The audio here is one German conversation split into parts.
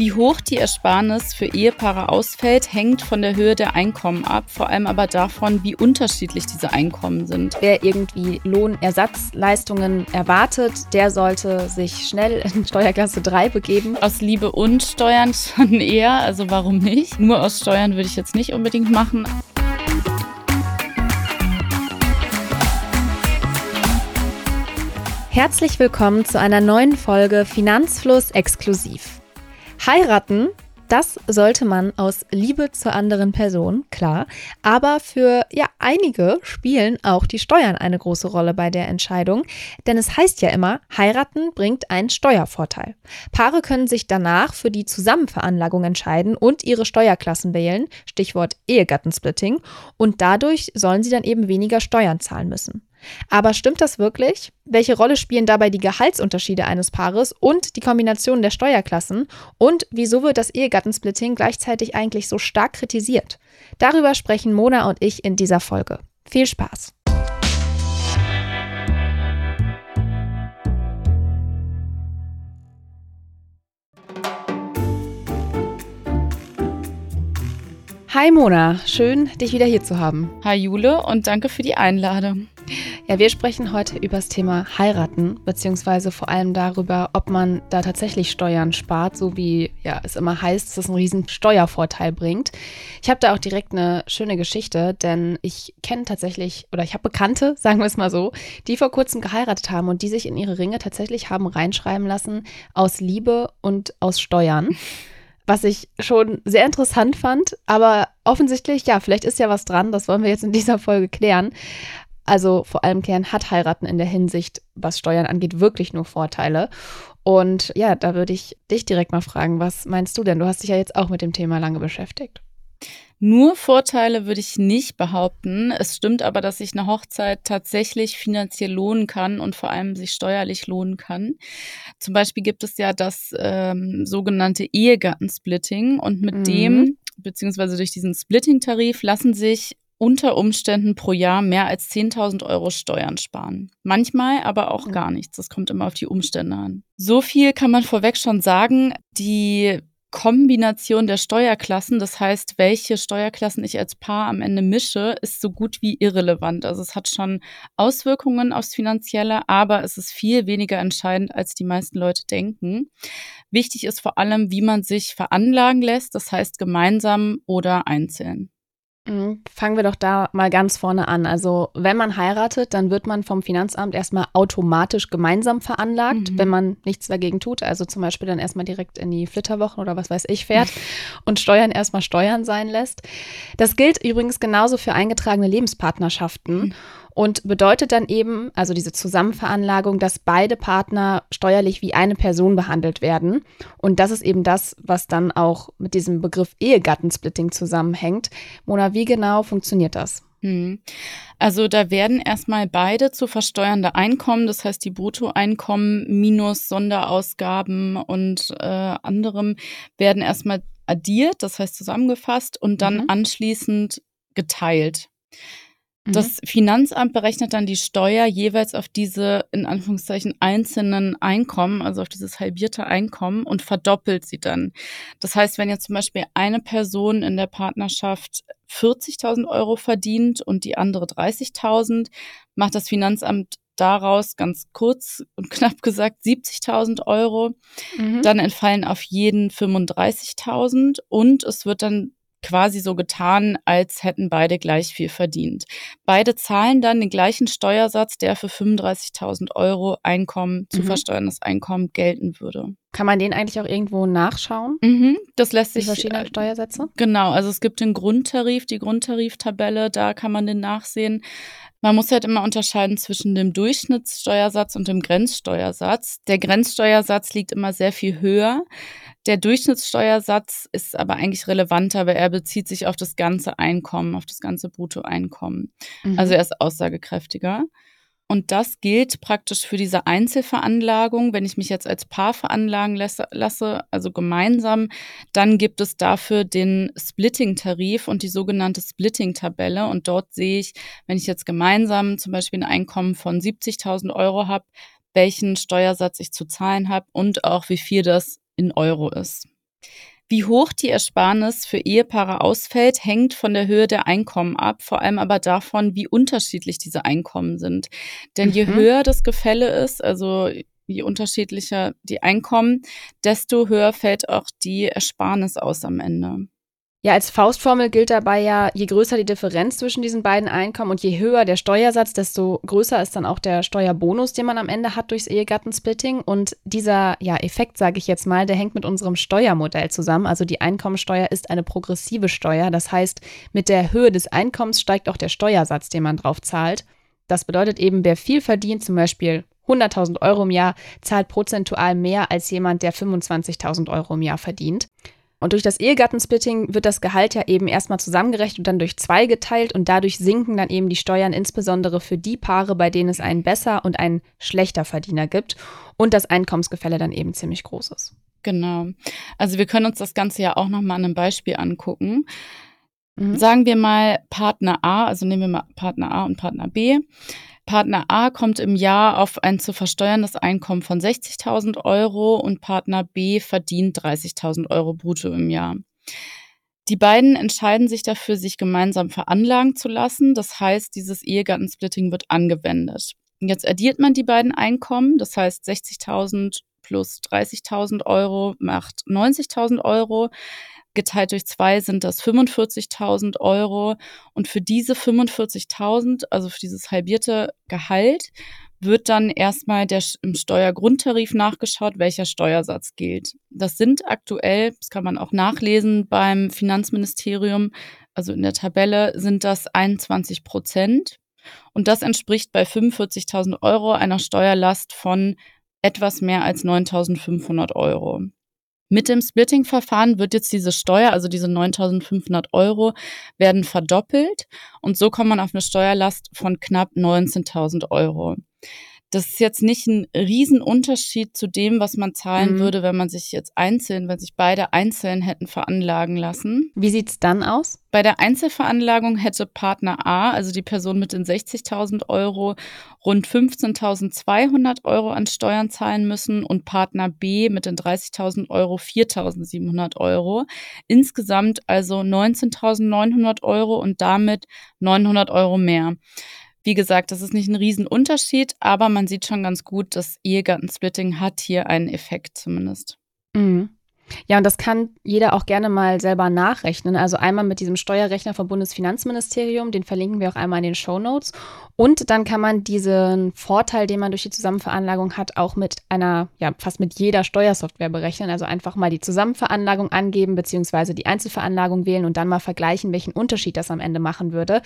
Wie hoch die Ersparnis für Ehepaare ausfällt, hängt von der Höhe der Einkommen ab, vor allem aber davon, wie unterschiedlich diese Einkommen sind. Wer irgendwie Lohnersatzleistungen erwartet, der sollte sich schnell in Steuerklasse 3 begeben. Aus Liebe und Steuern schon eher, also warum nicht? Nur aus Steuern würde ich jetzt nicht unbedingt machen. Herzlich willkommen zu einer neuen Folge Finanzfluss exklusiv. Heiraten, das sollte man aus Liebe zur anderen Person, klar. Aber für ja einige spielen auch die Steuern eine große Rolle bei der Entscheidung. Denn es heißt ja immer, heiraten bringt einen Steuervorteil. Paare können sich danach für die Zusammenveranlagung entscheiden und ihre Steuerklassen wählen, Stichwort Ehegattensplitting. Und dadurch sollen sie dann eben weniger Steuern zahlen müssen. Aber stimmt das wirklich? Welche Rolle spielen dabei die Gehaltsunterschiede eines Paares und die Kombination der Steuerklassen? Und wieso wird das Ehegattensplitting gleichzeitig eigentlich so stark kritisiert? Darüber sprechen Mona und ich in dieser Folge. Viel Spaß! Hi Mona, schön dich wieder hier zu haben. Hi Jule und danke für die Einladung. Ja, wir sprechen heute über das Thema Heiraten, beziehungsweise vor allem darüber, ob man da tatsächlich Steuern spart, so wie ja, es immer heißt, dass es einen riesen Steuervorteil bringt. Ich habe da auch direkt eine schöne Geschichte, denn ich kenne tatsächlich, oder ich habe Bekannte, sagen wir es mal so, die vor kurzem geheiratet haben und die sich in ihre Ringe tatsächlich haben reinschreiben lassen aus Liebe und aus Steuern was ich schon sehr interessant fand. Aber offensichtlich, ja, vielleicht ist ja was dran. Das wollen wir jetzt in dieser Folge klären. Also vor allem klären, hat heiraten in der Hinsicht, was Steuern angeht, wirklich nur Vorteile. Und ja, da würde ich dich direkt mal fragen, was meinst du denn? Du hast dich ja jetzt auch mit dem Thema lange beschäftigt. Nur Vorteile würde ich nicht behaupten. Es stimmt aber, dass sich eine Hochzeit tatsächlich finanziell lohnen kann und vor allem sich steuerlich lohnen kann. Zum Beispiel gibt es ja das ähm, sogenannte Ehegattensplitting und mit mhm. dem beziehungsweise durch diesen Splitting-Tarif lassen sich unter Umständen pro Jahr mehr als 10.000 Euro Steuern sparen. Manchmal aber auch gar nichts. Das kommt immer auf die Umstände an. So viel kann man vorweg schon sagen. Die Kombination der Steuerklassen, das heißt, welche Steuerklassen ich als Paar am Ende mische, ist so gut wie irrelevant. Also es hat schon Auswirkungen aufs Finanzielle, aber es ist viel weniger entscheidend, als die meisten Leute denken. Wichtig ist vor allem, wie man sich veranlagen lässt, das heißt gemeinsam oder einzeln. Mhm. Fangen wir doch da mal ganz vorne an. Also, wenn man heiratet, dann wird man vom Finanzamt erstmal automatisch gemeinsam veranlagt, mhm. wenn man nichts dagegen tut. Also zum Beispiel dann erstmal direkt in die Flitterwochen oder was weiß ich fährt und Steuern erstmal Steuern sein lässt. Das gilt übrigens genauso für eingetragene Lebenspartnerschaften. Mhm und bedeutet dann eben, also diese Zusammenveranlagung, dass beide Partner steuerlich wie eine Person behandelt werden. Und das ist eben das, was dann auch mit diesem Begriff Ehegattensplitting zusammenhängt. Mona, wie genau funktioniert das? Hm. Also da werden erstmal beide zu versteuernde Einkommen, das heißt die Bruttoeinkommen minus Sonderausgaben und äh, anderem werden erstmal addiert, das heißt zusammengefasst und dann mhm. anschließend geteilt. Das mhm. Finanzamt berechnet dann die Steuer jeweils auf diese in Anführungszeichen einzelnen Einkommen, also auf dieses halbierte Einkommen und verdoppelt sie dann. Das heißt, wenn jetzt zum Beispiel eine Person in der Partnerschaft 40.000 Euro verdient und die andere 30.000, macht das Finanzamt daraus ganz kurz und knapp gesagt 70.000 Euro. Mhm. Dann entfallen auf jeden 35.000 und es wird dann quasi so getan, als hätten beide gleich viel verdient. Beide zahlen dann den gleichen Steuersatz, der für 35.000 Euro Einkommen, zu mhm. versteuerndes Einkommen gelten würde. Kann man den eigentlich auch irgendwo nachschauen? Mhm, das lässt sich. Die verschiedenen äh, Steuersätze? Genau, also es gibt den Grundtarif, die Grundtariftabelle, da kann man den nachsehen. Man muss halt immer unterscheiden zwischen dem Durchschnittssteuersatz und dem Grenzsteuersatz. Der Grenzsteuersatz liegt immer sehr viel höher. Der Durchschnittssteuersatz ist aber eigentlich relevanter, weil er bezieht sich auf das ganze Einkommen, auf das ganze Bruttoeinkommen. Mhm. Also er ist aussagekräftiger. Und das gilt praktisch für diese Einzelveranlagung. Wenn ich mich jetzt als Paar veranlagen lasse, also gemeinsam, dann gibt es dafür den Splitting-Tarif und die sogenannte Splitting-Tabelle. Und dort sehe ich, wenn ich jetzt gemeinsam zum Beispiel ein Einkommen von 70.000 Euro habe, welchen Steuersatz ich zu zahlen habe und auch wie viel das in Euro ist. Wie hoch die Ersparnis für Ehepaare ausfällt, hängt von der Höhe der Einkommen ab, vor allem aber davon, wie unterschiedlich diese Einkommen sind. Denn je mhm. höher das Gefälle ist, also je unterschiedlicher die Einkommen, desto höher fällt auch die Ersparnis aus am Ende. Ja, als Faustformel gilt dabei ja, je größer die Differenz zwischen diesen beiden Einkommen und je höher der Steuersatz, desto größer ist dann auch der Steuerbonus, den man am Ende hat durchs Ehegattensplitting. Und dieser ja, Effekt, sage ich jetzt mal, der hängt mit unserem Steuermodell zusammen. Also die Einkommensteuer ist eine progressive Steuer. Das heißt, mit der Höhe des Einkommens steigt auch der Steuersatz, den man drauf zahlt. Das bedeutet eben, wer viel verdient, zum Beispiel 100.000 Euro im Jahr, zahlt prozentual mehr als jemand, der 25.000 Euro im Jahr verdient. Und durch das Ehegattensplitting wird das Gehalt ja eben erstmal zusammengerechnet und dann durch zwei geteilt und dadurch sinken dann eben die Steuern insbesondere für die Paare, bei denen es einen besser und einen schlechter Verdiener gibt und das Einkommensgefälle dann eben ziemlich groß ist. Genau. Also wir können uns das Ganze ja auch nochmal an einem Beispiel angucken. Mhm. Sagen wir mal Partner A, also nehmen wir mal Partner A und Partner B. Partner A kommt im Jahr auf ein zu versteuerndes Einkommen von 60.000 Euro und Partner B verdient 30.000 Euro brutto im Jahr. Die beiden entscheiden sich dafür, sich gemeinsam veranlagen zu lassen. Das heißt, dieses Ehegattensplitting wird angewendet. Jetzt addiert man die beiden Einkommen, das heißt 60.000 plus 30.000 Euro macht 90.000 Euro geteilt durch zwei sind das 45.000 Euro. Und für diese 45.000, also für dieses halbierte Gehalt, wird dann erstmal der, im Steuergrundtarif nachgeschaut, welcher Steuersatz gilt. Das sind aktuell, das kann man auch nachlesen beim Finanzministerium, also in der Tabelle sind das 21 Prozent. Und das entspricht bei 45.000 Euro einer Steuerlast von etwas mehr als 9.500 Euro. Mit dem Splitting-Verfahren wird jetzt diese Steuer, also diese 9.500 Euro, werden verdoppelt und so kommt man auf eine Steuerlast von knapp 19.000 Euro. Das ist jetzt nicht ein Riesenunterschied zu dem, was man zahlen mhm. würde, wenn man sich jetzt einzeln, wenn sich beide einzeln hätten veranlagen lassen. Wie sieht's dann aus? Bei der Einzelveranlagung hätte Partner A, also die Person mit den 60.000 Euro, rund 15.200 Euro an Steuern zahlen müssen und Partner B mit den 30.000 Euro 4.700 Euro. Insgesamt also 19.900 Euro und damit 900 Euro mehr. Wie gesagt, das ist nicht ein Riesenunterschied, aber man sieht schon ganz gut, das Ehegattensplitting hat hier einen Effekt zumindest. Mhm. Ja, und das kann jeder auch gerne mal selber nachrechnen. Also einmal mit diesem Steuerrechner vom Bundesfinanzministerium, den verlinken wir auch einmal in den Show Notes. Und dann kann man diesen Vorteil, den man durch die Zusammenveranlagung hat, auch mit einer, ja, fast mit jeder Steuersoftware berechnen. Also einfach mal die Zusammenveranlagung angeben, beziehungsweise die Einzelveranlagung wählen und dann mal vergleichen, welchen Unterschied das am Ende machen würde.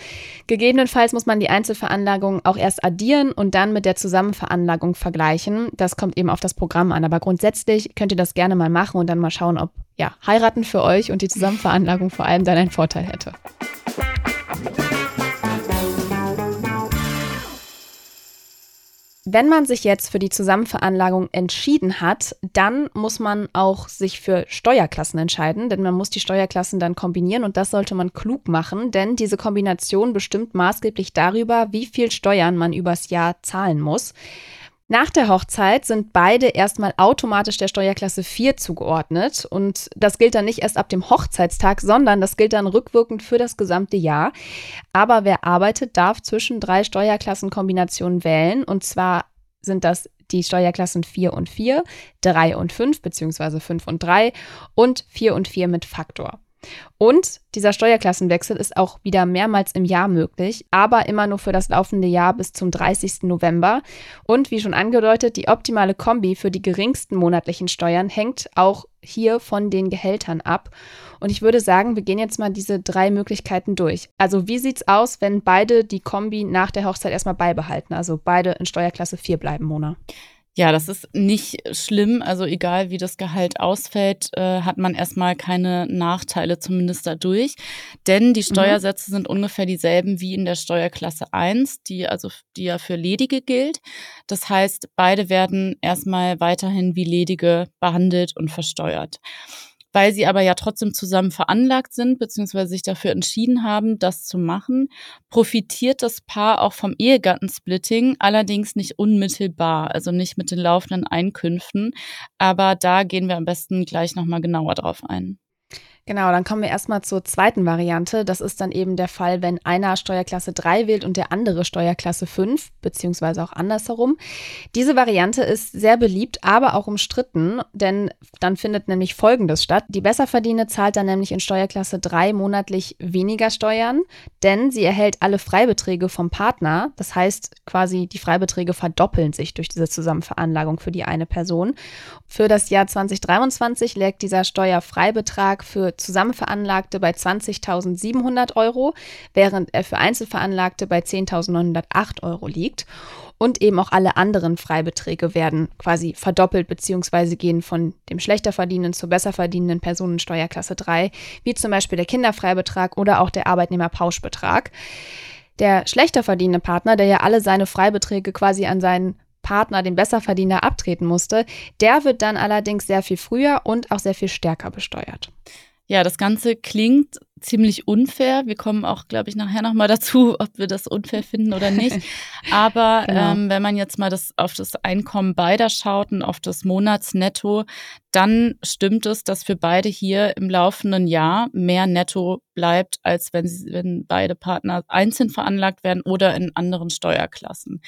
Gegebenenfalls muss man die Einzelveranlagung auch erst addieren und dann mit der Zusammenveranlagung vergleichen. Das kommt eben auf das Programm an. Aber grundsätzlich könnt ihr das gerne mal machen und dann mal schauen, ob ja, heiraten für euch und die Zusammenveranlagung vor allem dann einen Vorteil hätte. Wenn man sich jetzt für die Zusammenveranlagung entschieden hat, dann muss man auch sich für Steuerklassen entscheiden, denn man muss die Steuerklassen dann kombinieren und das sollte man klug machen, denn diese Kombination bestimmt maßgeblich darüber, wie viel Steuern man übers Jahr zahlen muss. Nach der Hochzeit sind beide erstmal automatisch der Steuerklasse 4 zugeordnet. Und das gilt dann nicht erst ab dem Hochzeitstag, sondern das gilt dann rückwirkend für das gesamte Jahr. Aber wer arbeitet, darf zwischen drei Steuerklassenkombinationen wählen. Und zwar sind das die Steuerklassen 4 und 4, 3 und 5 beziehungsweise 5 und 3 und 4 und 4 mit Faktor. Und dieser Steuerklassenwechsel ist auch wieder mehrmals im Jahr möglich, aber immer nur für das laufende Jahr bis zum 30. November. Und wie schon angedeutet, die optimale Kombi für die geringsten monatlichen Steuern hängt auch hier von den Gehältern ab. Und ich würde sagen, wir gehen jetzt mal diese drei Möglichkeiten durch. Also wie sieht es aus, wenn beide die Kombi nach der Hochzeit erstmal beibehalten, also beide in Steuerklasse 4 bleiben, Mona? Ja, das ist nicht schlimm. Also egal wie das Gehalt ausfällt, äh, hat man erstmal keine Nachteile zumindest dadurch. Denn die mhm. Steuersätze mhm. sind ungefähr dieselben wie in der Steuerklasse 1, die also die ja für Ledige gilt. Das heißt, beide werden erstmal weiterhin wie Ledige behandelt und versteuert. Weil sie aber ja trotzdem zusammen veranlagt sind, beziehungsweise sich dafür entschieden haben, das zu machen, profitiert das Paar auch vom Ehegattensplitting, allerdings nicht unmittelbar, also nicht mit den laufenden Einkünften. Aber da gehen wir am besten gleich nochmal genauer drauf ein. Genau, dann kommen wir erstmal zur zweiten Variante. Das ist dann eben der Fall, wenn einer Steuerklasse 3 wählt und der andere Steuerklasse 5, beziehungsweise auch andersherum. Diese Variante ist sehr beliebt, aber auch umstritten, denn dann findet nämlich Folgendes statt. Die Besserverdienende zahlt dann nämlich in Steuerklasse 3 monatlich weniger Steuern, denn sie erhält alle Freibeträge vom Partner. Das heißt, quasi die Freibeträge verdoppeln sich durch diese Zusammenveranlagung für die eine Person. Für das Jahr 2023 liegt dieser Steuerfreibetrag für Zusammenveranlagte bei 20.700 Euro, während er für Einzelveranlagte bei 10.908 Euro liegt. Und eben auch alle anderen Freibeträge werden quasi verdoppelt bzw. gehen von dem schlechter verdienenden zur besser verdienenden Personensteuerklasse 3, wie zum Beispiel der Kinderfreibetrag oder auch der Arbeitnehmerpauschbetrag. Der schlechter verdienende Partner, der ja alle seine Freibeträge quasi an seinen Partner, den Besserverdiener, abtreten musste, der wird dann allerdings sehr viel früher und auch sehr viel stärker besteuert. Ja, das Ganze klingt ziemlich unfair. Wir kommen auch, glaube ich, nachher nochmal dazu, ob wir das unfair finden oder nicht. Aber genau. ähm, wenn man jetzt mal das, auf das Einkommen beider schaut und auf das Monatsnetto, dann stimmt es, dass für beide hier im laufenden Jahr mehr Netto bleibt, als wenn, sie, wenn beide Partner einzeln veranlagt werden oder in anderen Steuerklassen.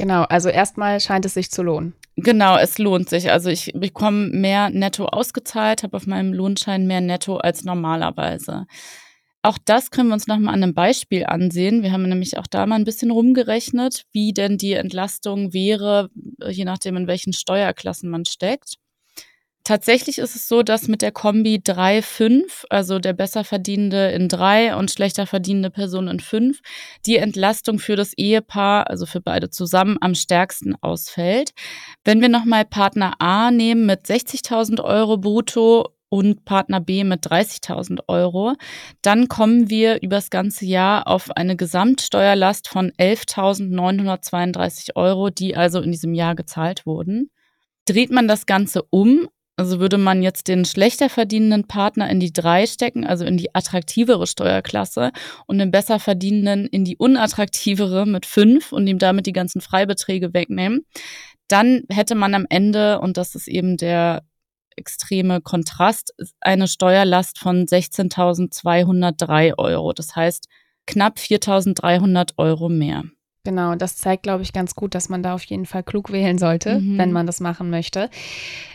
Genau, also erstmal scheint es sich zu lohnen. Genau, es lohnt sich. Also ich bekomme mehr netto ausgezahlt, habe auf meinem Lohnschein mehr netto als normalerweise. Auch das können wir uns nochmal an einem Beispiel ansehen. Wir haben nämlich auch da mal ein bisschen rumgerechnet, wie denn die Entlastung wäre, je nachdem, in welchen Steuerklassen man steckt. Tatsächlich ist es so, dass mit der Kombi 3-5, also der besser verdienende in 3 und schlechter verdienende Person in 5, die Entlastung für das Ehepaar, also für beide zusammen, am stärksten ausfällt. Wenn wir nochmal Partner A nehmen mit 60.000 Euro brutto und Partner B mit 30.000 Euro, dann kommen wir übers ganze Jahr auf eine Gesamtsteuerlast von 11.932 Euro, die also in diesem Jahr gezahlt wurden. Dreht man das Ganze um also würde man jetzt den schlechter verdienenden Partner in die drei stecken, also in die attraktivere Steuerklasse, und den besser verdienenden in die unattraktivere mit fünf und ihm damit die ganzen Freibeträge wegnehmen, dann hätte man am Ende, und das ist eben der extreme Kontrast, eine Steuerlast von 16.203 Euro. Das heißt knapp 4.300 Euro mehr. Genau, das zeigt, glaube ich, ganz gut, dass man da auf jeden Fall klug wählen sollte, mhm. wenn man das machen möchte.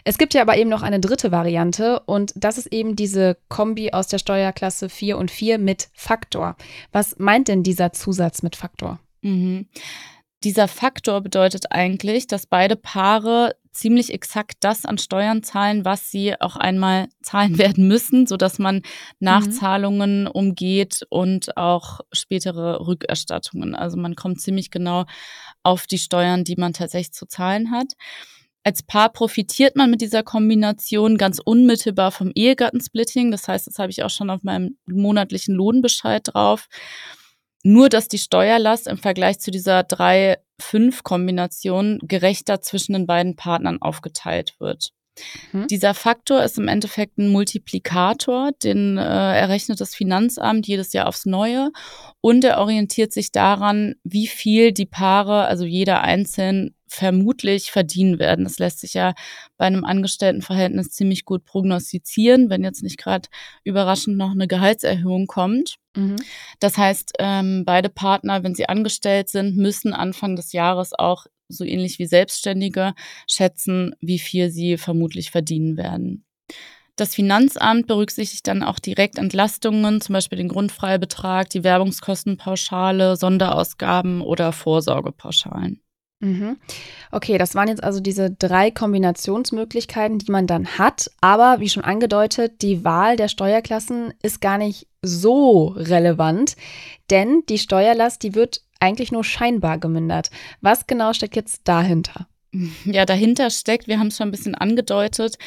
Es gibt ja aber eben noch eine dritte Variante und das ist eben diese Kombi aus der Steuerklasse 4 und 4 mit Faktor. Was meint denn dieser Zusatz mit Faktor? Mhm. Dieser Faktor bedeutet eigentlich, dass beide Paare ziemlich exakt das an Steuern zahlen, was sie auch einmal zahlen werden müssen, sodass man Nachzahlungen mhm. umgeht und auch spätere Rückerstattungen. Also man kommt ziemlich genau auf die Steuern, die man tatsächlich zu zahlen hat. Als Paar profitiert man mit dieser Kombination ganz unmittelbar vom Ehegattensplitting. Das heißt, das habe ich auch schon auf meinem monatlichen Lohnbescheid drauf. Nur, dass die Steuerlast im Vergleich zu dieser 3-5-Kombination gerechter zwischen den beiden Partnern aufgeteilt wird. Mhm. Dieser Faktor ist im Endeffekt ein Multiplikator, den äh, errechnet das Finanzamt jedes Jahr aufs Neue und er orientiert sich daran, wie viel die Paare, also jeder einzeln, vermutlich verdienen werden. Das lässt sich ja bei einem Angestelltenverhältnis ziemlich gut prognostizieren, wenn jetzt nicht gerade überraschend noch eine Gehaltserhöhung kommt. Mhm. Das heißt, ähm, beide Partner, wenn sie angestellt sind, müssen Anfang des Jahres auch so ähnlich wie Selbstständige schätzen, wie viel sie vermutlich verdienen werden. Das Finanzamt berücksichtigt dann auch direkt Entlastungen, zum Beispiel den Grundfreibetrag, die Werbungskostenpauschale, Sonderausgaben oder Vorsorgepauschalen. Mhm. Okay, das waren jetzt also diese drei Kombinationsmöglichkeiten, die man dann hat. Aber wie schon angedeutet, die Wahl der Steuerklassen ist gar nicht so relevant, denn die Steuerlast, die wird eigentlich nur scheinbar gemindert. Was genau steckt jetzt dahinter? Ja, dahinter steckt, wir haben es schon ein bisschen angedeutet,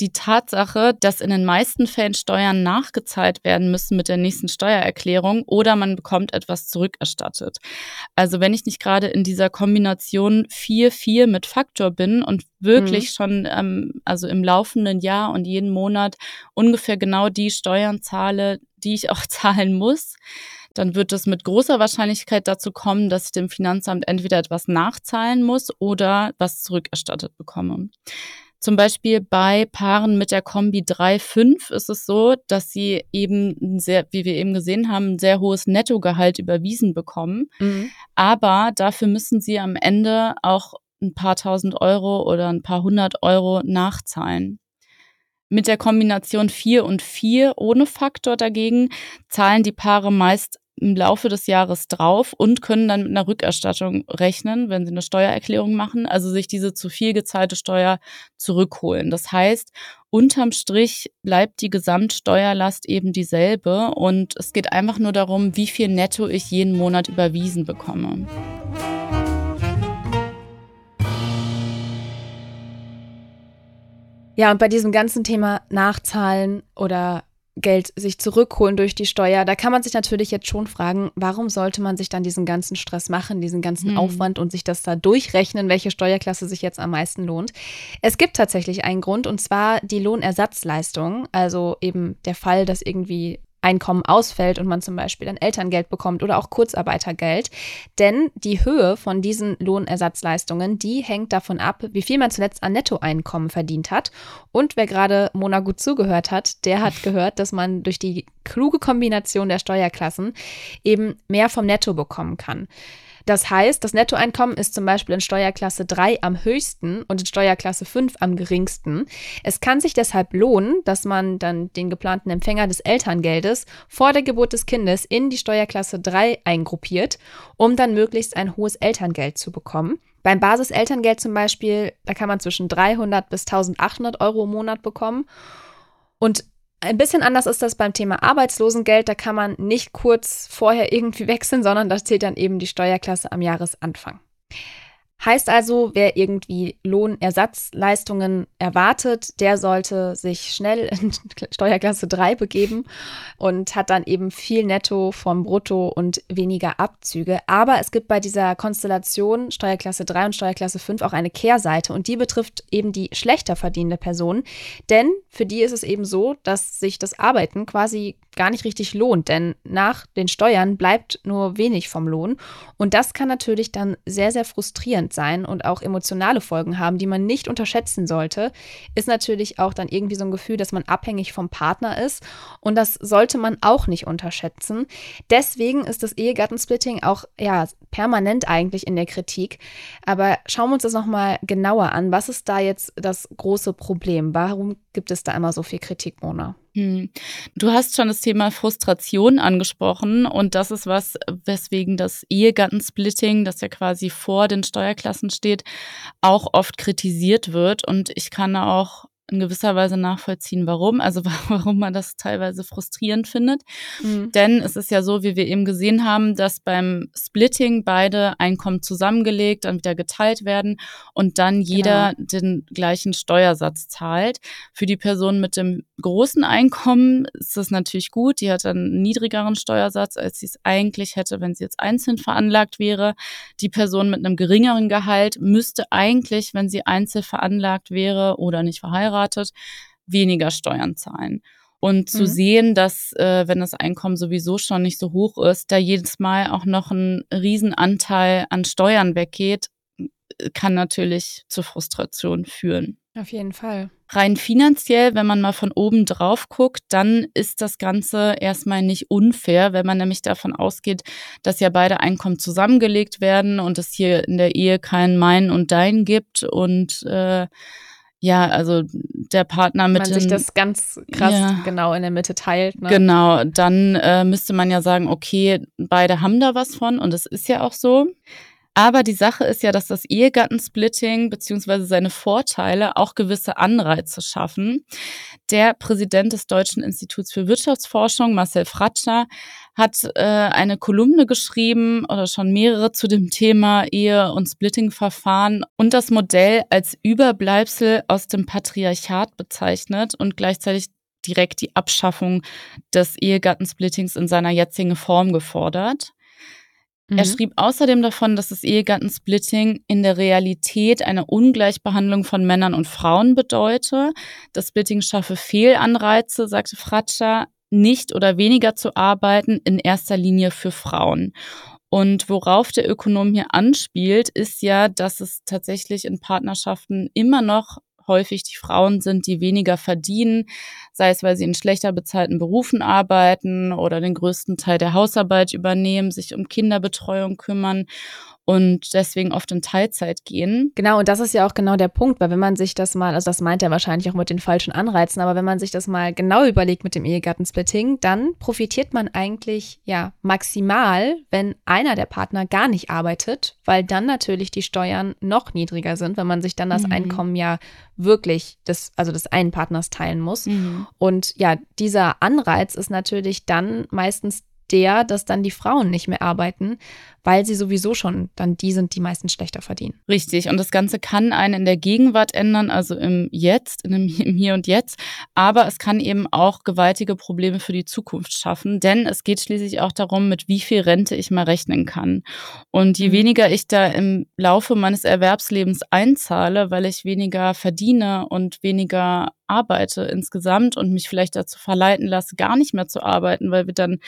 die Tatsache, dass in den meisten Fällen Steuern nachgezahlt werden müssen mit der nächsten Steuererklärung oder man bekommt etwas zurückerstattet. Also wenn ich nicht gerade in dieser Kombination 4-4 mit Faktor bin und wirklich mhm. schon ähm, also im laufenden Jahr und jeden Monat ungefähr genau die Steuern zahle, die ich auch zahlen muss, dann wird es mit großer Wahrscheinlichkeit dazu kommen, dass ich dem Finanzamt entweder etwas nachzahlen muss oder was zurückerstattet bekomme. Zum Beispiel bei Paaren mit der Kombi 3,5 ist es so, dass sie eben ein sehr, wie wir eben gesehen haben, ein sehr hohes Nettogehalt überwiesen bekommen. Mhm. Aber dafür müssen sie am Ende auch ein paar tausend Euro oder ein paar hundert Euro nachzahlen. Mit der Kombination 4 und 4 ohne Faktor dagegen zahlen die Paare meist im Laufe des Jahres drauf und können dann mit einer Rückerstattung rechnen, wenn sie eine Steuererklärung machen, also sich diese zu viel gezahlte Steuer zurückholen. Das heißt, unterm Strich bleibt die Gesamtsteuerlast eben dieselbe und es geht einfach nur darum, wie viel netto ich jeden Monat überwiesen bekomme. Ja, und bei diesem ganzen Thema Nachzahlen oder Geld sich zurückholen durch die Steuer. Da kann man sich natürlich jetzt schon fragen, warum sollte man sich dann diesen ganzen Stress machen, diesen ganzen hm. Aufwand und sich das da durchrechnen, welche Steuerklasse sich jetzt am meisten lohnt. Es gibt tatsächlich einen Grund und zwar die Lohnersatzleistung, also eben der Fall, dass irgendwie Einkommen ausfällt und man zum Beispiel dann Elterngeld bekommt oder auch Kurzarbeitergeld. Denn die Höhe von diesen Lohnersatzleistungen, die hängt davon ab, wie viel man zuletzt an Nettoeinkommen verdient hat. Und wer gerade Mona gut zugehört hat, der hat gehört, dass man durch die kluge Kombination der Steuerklassen eben mehr vom Netto bekommen kann. Das heißt, das Nettoeinkommen ist zum Beispiel in Steuerklasse 3 am höchsten und in Steuerklasse 5 am geringsten. Es kann sich deshalb lohnen, dass man dann den geplanten Empfänger des Elterngeldes vor der Geburt des Kindes in die Steuerklasse 3 eingruppiert, um dann möglichst ein hohes Elterngeld zu bekommen. Beim Basiselterngeld zum Beispiel, da kann man zwischen 300 bis 1800 Euro im Monat bekommen. Und ein bisschen anders ist das beim Thema Arbeitslosengeld. Da kann man nicht kurz vorher irgendwie wechseln, sondern da zählt dann eben die Steuerklasse am Jahresanfang. Heißt also, wer irgendwie Lohnersatzleistungen erwartet, der sollte sich schnell in Steuerklasse 3 begeben und hat dann eben viel Netto vom Brutto und weniger Abzüge. Aber es gibt bei dieser Konstellation Steuerklasse 3 und Steuerklasse 5 auch eine Kehrseite und die betrifft eben die schlechter verdienende Person. Denn für die ist es eben so, dass sich das Arbeiten quasi gar nicht richtig lohnt, denn nach den Steuern bleibt nur wenig vom Lohn. Und das kann natürlich dann sehr, sehr frustrierend sein und auch emotionale Folgen haben, die man nicht unterschätzen sollte. Ist natürlich auch dann irgendwie so ein Gefühl, dass man abhängig vom Partner ist. Und das sollte man auch nicht unterschätzen. Deswegen ist das Ehegattensplitting auch ja permanent eigentlich in der Kritik. Aber schauen wir uns das nochmal genauer an. Was ist da jetzt das große Problem? Warum gibt es da immer so viel Kritik, Mona? Hm. Du hast schon das Thema Frustration angesprochen und das ist was, weswegen das Ehegattensplitting, das ja quasi vor den Steuerklassen steht, auch oft kritisiert wird und ich kann auch in gewisser Weise nachvollziehen, warum, also warum man das teilweise frustrierend findet. Mhm. Denn es ist ja so, wie wir eben gesehen haben, dass beim Splitting beide Einkommen zusammengelegt, dann wieder geteilt werden und dann jeder genau. den gleichen Steuersatz zahlt. Für die Person mit dem großen Einkommen ist das natürlich gut. Die hat dann einen niedrigeren Steuersatz, als sie es eigentlich hätte, wenn sie jetzt einzeln veranlagt wäre. Die Person mit einem geringeren Gehalt müsste eigentlich, wenn sie einzeln veranlagt wäre oder nicht verheiratet, verheiratet, weniger Steuern zahlen. Und zu mhm. sehen, dass, äh, wenn das Einkommen sowieso schon nicht so hoch ist, da jedes Mal auch noch ein Riesenanteil an Steuern weggeht, kann natürlich zur Frustration führen. Auf jeden Fall. Rein finanziell, wenn man mal von oben drauf guckt, dann ist das Ganze erstmal nicht unfair, wenn man nämlich davon ausgeht, dass ja beide Einkommen zusammengelegt werden und es hier in der Ehe kein Mein und Dein gibt und äh, ja, also der Partner mit. Wenn man sich das ganz krass ja, genau in der Mitte teilt. Ne? Genau, dann äh, müsste man ja sagen, okay, beide haben da was von und das ist ja auch so. Aber die Sache ist ja, dass das Ehegattensplitting beziehungsweise seine Vorteile auch gewisse Anreize schaffen. Der Präsident des Deutschen Instituts für Wirtschaftsforschung, Marcel Fratscher, hat äh, eine Kolumne geschrieben oder schon mehrere zu dem Thema Ehe- und Splitting-Verfahren und das Modell als Überbleibsel aus dem Patriarchat bezeichnet und gleichzeitig direkt die Abschaffung des Ehegattensplittings in seiner jetzigen Form gefordert. Mhm. Er schrieb außerdem davon, dass das Ehegattensplitting in der Realität eine Ungleichbehandlung von Männern und Frauen bedeute. Das Splitting schaffe Fehlanreize, sagte Fratscher, nicht oder weniger zu arbeiten, in erster Linie für Frauen. Und worauf der Ökonom hier anspielt, ist ja, dass es tatsächlich in Partnerschaften immer noch häufig die Frauen sind, die weniger verdienen, sei es, weil sie in schlechter bezahlten Berufen arbeiten oder den größten Teil der Hausarbeit übernehmen, sich um Kinderbetreuung kümmern und deswegen oft in Teilzeit gehen. Genau, und das ist ja auch genau der Punkt, weil wenn man sich das mal, also das meint er wahrscheinlich auch mit den falschen Anreizen, aber wenn man sich das mal genau überlegt mit dem Ehegattensplitting, dann profitiert man eigentlich ja maximal, wenn einer der Partner gar nicht arbeitet, weil dann natürlich die Steuern noch niedriger sind, wenn man sich dann das mhm. Einkommen ja wirklich des, also des einen Partners teilen muss. Mhm. Und ja, dieser Anreiz ist natürlich dann meistens der, dass dann die Frauen nicht mehr arbeiten, weil sie sowieso schon dann die sind, die meistens schlechter verdienen. Richtig. Und das Ganze kann einen in der Gegenwart ändern, also im Jetzt, im Hier und Jetzt. Aber es kann eben auch gewaltige Probleme für die Zukunft schaffen, denn es geht schließlich auch darum, mit wie viel Rente ich mal rechnen kann. Und je mhm. weniger ich da im Laufe meines Erwerbslebens einzahle, weil ich weniger verdiene und weniger arbeite insgesamt und mich vielleicht dazu verleiten lasse, gar nicht mehr zu arbeiten, weil wir dann,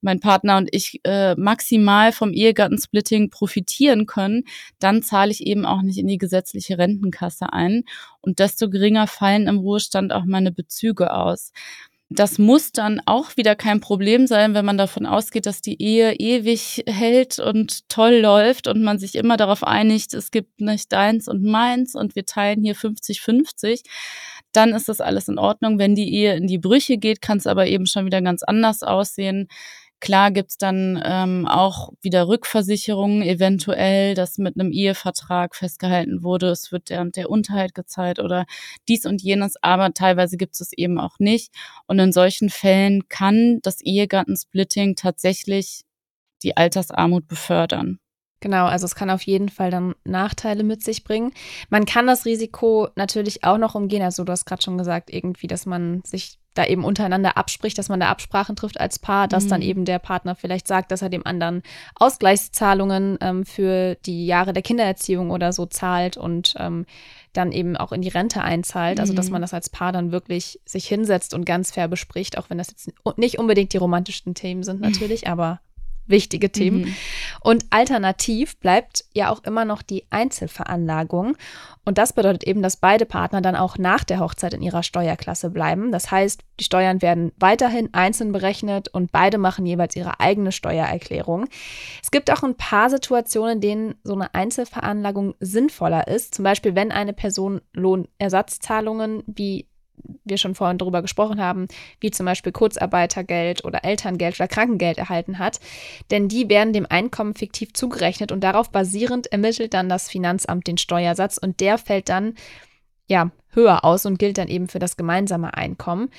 mein Partner und ich, äh, maximal vom Ehegattensplitting profitieren können, dann zahle ich eben auch nicht in die gesetzliche Rentenkasse ein. Und desto geringer fallen im Ruhestand auch meine Bezüge aus. Das muss dann auch wieder kein Problem sein, wenn man davon ausgeht, dass die Ehe ewig hält und toll läuft und man sich immer darauf einigt, es gibt nicht deins und meins und wir teilen hier 50-50 dann ist das alles in Ordnung. Wenn die Ehe in die Brüche geht, kann es aber eben schon wieder ganz anders aussehen. Klar gibt's dann ähm, auch wieder Rückversicherungen, eventuell, dass mit einem Ehevertrag festgehalten wurde, es wird der der Unterhalt gezahlt oder dies und jenes, aber teilweise gibt es eben auch nicht. Und in solchen Fällen kann das Ehegattensplitting tatsächlich die Altersarmut befördern. Genau, also es kann auf jeden Fall dann Nachteile mit sich bringen. Man kann das Risiko natürlich auch noch umgehen. Also du hast gerade schon gesagt, irgendwie, dass man sich da eben untereinander abspricht, dass man da Absprachen trifft als Paar, dass mhm. dann eben der Partner vielleicht sagt, dass er dem anderen Ausgleichszahlungen ähm, für die Jahre der Kindererziehung oder so zahlt und ähm, dann eben auch in die Rente einzahlt. Also dass mhm. man das als Paar dann wirklich sich hinsetzt und ganz fair bespricht, auch wenn das jetzt nicht unbedingt die romantischsten Themen sind natürlich, aber wichtige Themen. Mhm. Und alternativ bleibt ja auch immer noch die Einzelveranlagung. Und das bedeutet eben, dass beide Partner dann auch nach der Hochzeit in ihrer Steuerklasse bleiben. Das heißt, die Steuern werden weiterhin einzeln berechnet und beide machen jeweils ihre eigene Steuererklärung. Es gibt auch ein paar Situationen, in denen so eine Einzelveranlagung sinnvoller ist. Zum Beispiel, wenn eine Person Lohnersatzzahlungen wie wir schon vorhin darüber gesprochen haben, wie zum Beispiel Kurzarbeitergeld oder Elterngeld oder Krankengeld erhalten hat. Denn die werden dem Einkommen fiktiv zugerechnet und darauf basierend ermittelt dann das Finanzamt den Steuersatz und der fällt dann ja höher aus und gilt dann eben für das gemeinsame Einkommen.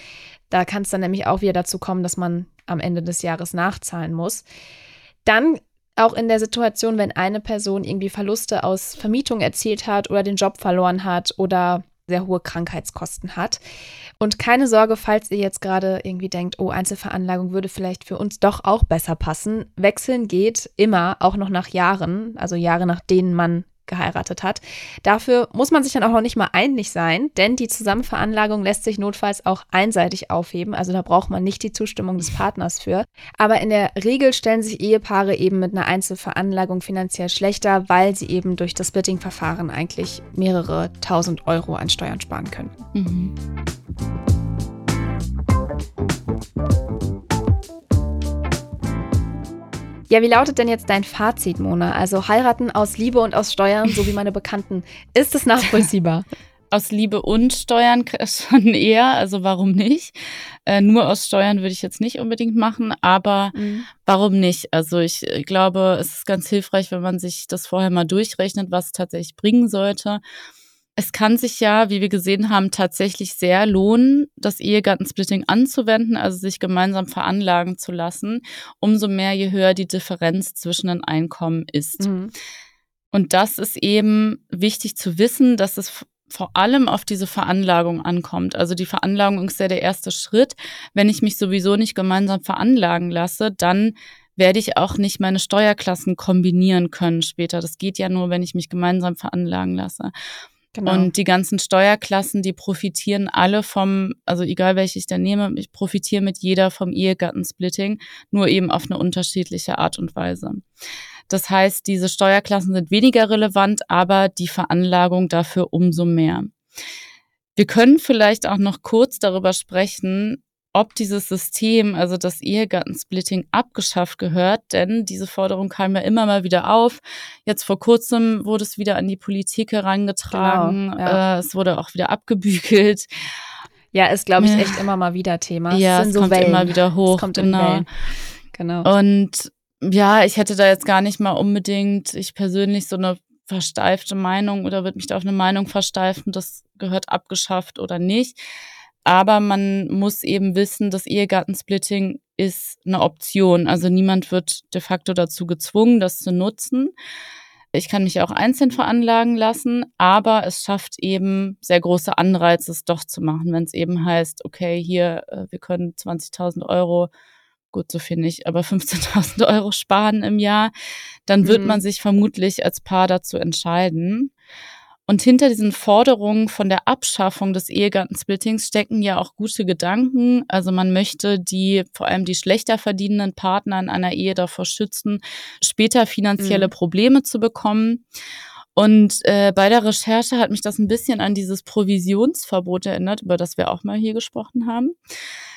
Da kann es dann nämlich auch wieder dazu kommen, dass man am Ende des Jahres nachzahlen muss. Dann auch in der Situation, wenn eine Person irgendwie Verluste aus Vermietung erzielt hat oder den Job verloren hat oder sehr hohe Krankheitskosten hat. Und keine Sorge, falls ihr jetzt gerade irgendwie denkt, oh, Einzelveranlagung würde vielleicht für uns doch auch besser passen. Wechseln geht immer, auch noch nach Jahren, also Jahre nach denen man geheiratet hat. Dafür muss man sich dann auch noch nicht mal einig sein, denn die Zusammenveranlagung lässt sich notfalls auch einseitig aufheben. Also da braucht man nicht die Zustimmung des Partners für. Aber in der Regel stellen sich Ehepaare eben mit einer Einzelveranlagung finanziell schlechter, weil sie eben durch das Splitting-Verfahren eigentlich mehrere tausend Euro an Steuern sparen können. Mhm. Ja, wie lautet denn jetzt dein Fazit, Mona? Also heiraten aus Liebe und aus Steuern, so wie meine Bekannten, ist es nachvollziehbar? aus Liebe und Steuern schon eher, also warum nicht? Äh, nur aus Steuern würde ich jetzt nicht unbedingt machen, aber mhm. warum nicht? Also ich äh, glaube, es ist ganz hilfreich, wenn man sich das vorher mal durchrechnet, was es tatsächlich bringen sollte. Es kann sich ja, wie wir gesehen haben, tatsächlich sehr lohnen, das Ehegattensplitting anzuwenden, also sich gemeinsam veranlagen zu lassen, umso mehr, je höher die Differenz zwischen den Einkommen ist. Mhm. Und das ist eben wichtig zu wissen, dass es vor allem auf diese Veranlagung ankommt. Also die Veranlagung ist ja der erste Schritt. Wenn ich mich sowieso nicht gemeinsam veranlagen lasse, dann werde ich auch nicht meine Steuerklassen kombinieren können später. Das geht ja nur, wenn ich mich gemeinsam veranlagen lasse. Genau. Und die ganzen Steuerklassen, die profitieren alle vom, also egal welche ich da nehme, ich profitiere mit jeder vom Ehegattensplitting, nur eben auf eine unterschiedliche Art und Weise. Das heißt, diese Steuerklassen sind weniger relevant, aber die Veranlagung dafür umso mehr. Wir können vielleicht auch noch kurz darüber sprechen, ob dieses System, also das Ehegattensplitting, abgeschafft gehört, denn diese Forderung kam ja immer mal wieder auf. Jetzt vor kurzem wurde es wieder an die Politik herangetragen. Genau, ja. äh, es wurde auch wieder abgebügelt. Ja, ist, glaube ich, echt immer mal wieder Thema. Ja, es, es so kommt Wellen. immer wieder hoch. Es kommt genau. Genau. Und ja, ich hätte da jetzt gar nicht mal unbedingt, ich persönlich, so eine versteifte Meinung oder wird mich da auf eine Meinung versteifen, das gehört abgeschafft oder nicht. Aber man muss eben wissen, das Ehegattensplitting ist eine Option. Also niemand wird de facto dazu gezwungen, das zu nutzen. Ich kann mich auch einzeln veranlagen lassen, aber es schafft eben sehr große Anreize, es doch zu machen, wenn es eben heißt, okay, hier, äh, wir können 20.000 Euro gut, so viel nicht, aber 15.000 Euro sparen im Jahr, dann wird mhm. man sich vermutlich als Paar dazu entscheiden. Und hinter diesen Forderungen von der Abschaffung des Ehegattensplittings stecken ja auch gute Gedanken. Also man möchte die, vor allem die schlechter verdienenden Partner in einer Ehe davor schützen, später finanzielle mhm. Probleme zu bekommen. Und äh, bei der Recherche hat mich das ein bisschen an dieses Provisionsverbot erinnert, über das wir auch mal hier gesprochen haben.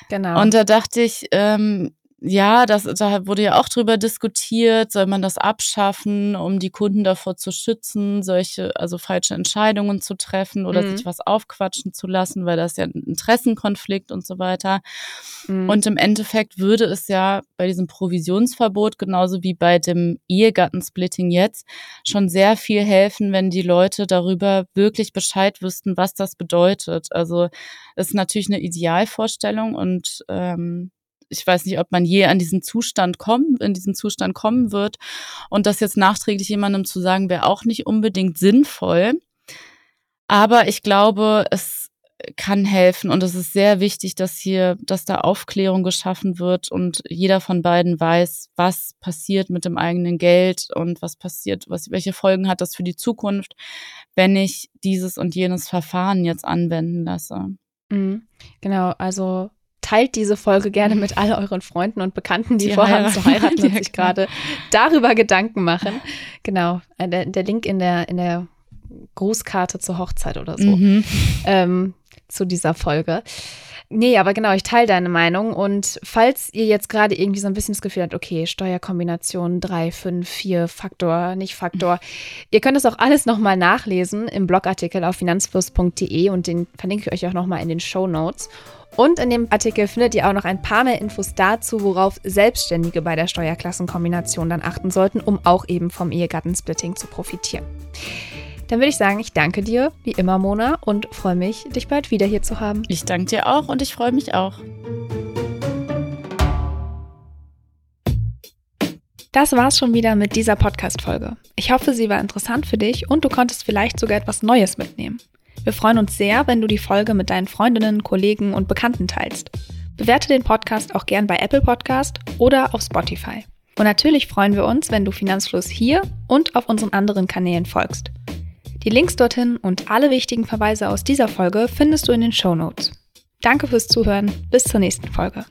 Genau. Und da dachte ich, ähm, ja, das, da wurde ja auch drüber diskutiert, soll man das abschaffen, um die Kunden davor zu schützen, solche, also falsche Entscheidungen zu treffen oder mhm. sich was aufquatschen zu lassen, weil das ja ein Interessenkonflikt und so weiter. Mhm. Und im Endeffekt würde es ja bei diesem Provisionsverbot genauso wie bei dem Ehegattensplitting jetzt schon sehr viel helfen, wenn die Leute darüber wirklich Bescheid wüssten, was das bedeutet. Also ist natürlich eine Idealvorstellung und ähm, ich weiß nicht, ob man je an diesen Zustand kommen, in diesen Zustand kommen wird. Und das jetzt nachträglich jemandem zu sagen, wäre auch nicht unbedingt sinnvoll. Aber ich glaube, es kann helfen und es ist sehr wichtig, dass hier, dass da Aufklärung geschaffen wird und jeder von beiden weiß, was passiert mit dem eigenen Geld und was passiert, was, welche Folgen hat das für die Zukunft, wenn ich dieses und jenes Verfahren jetzt anwenden lasse. Mhm. Genau, also teilt diese Folge gerne mit all euren Freunden und Bekannten, die, die vorhaben heiraten. zu heiraten und sich gerade darüber Gedanken machen. Genau, äh, der, der, Link in der, in der Grußkarte zur Hochzeit oder so mhm. ähm, zu dieser Folge. Nee, aber genau, ich teile deine Meinung. Und falls ihr jetzt gerade irgendwie so ein bisschen das Gefühl habt, okay, Steuerkombination 3, 5, 4, Faktor, nicht Faktor, ihr könnt das auch alles nochmal nachlesen im Blogartikel auf finanzfluss.de und den verlinke ich euch auch nochmal in den Show Notes. Und in dem Artikel findet ihr auch noch ein paar mehr Infos dazu, worauf Selbstständige bei der Steuerklassenkombination dann achten sollten, um auch eben vom Ehegattensplitting zu profitieren. Dann würde ich sagen, ich danke dir, wie immer, Mona, und freue mich, dich bald wieder hier zu haben. Ich danke dir auch und ich freue mich auch. Das war's schon wieder mit dieser Podcast-Folge. Ich hoffe, sie war interessant für dich und du konntest vielleicht sogar etwas Neues mitnehmen. Wir freuen uns sehr, wenn du die Folge mit deinen Freundinnen, Kollegen und Bekannten teilst. Bewerte den Podcast auch gern bei Apple Podcast oder auf Spotify. Und natürlich freuen wir uns, wenn du Finanzfluss hier und auf unseren anderen Kanälen folgst. Die Links dorthin und alle wichtigen Verweise aus dieser Folge findest du in den Show Notes. Danke fürs Zuhören. Bis zur nächsten Folge.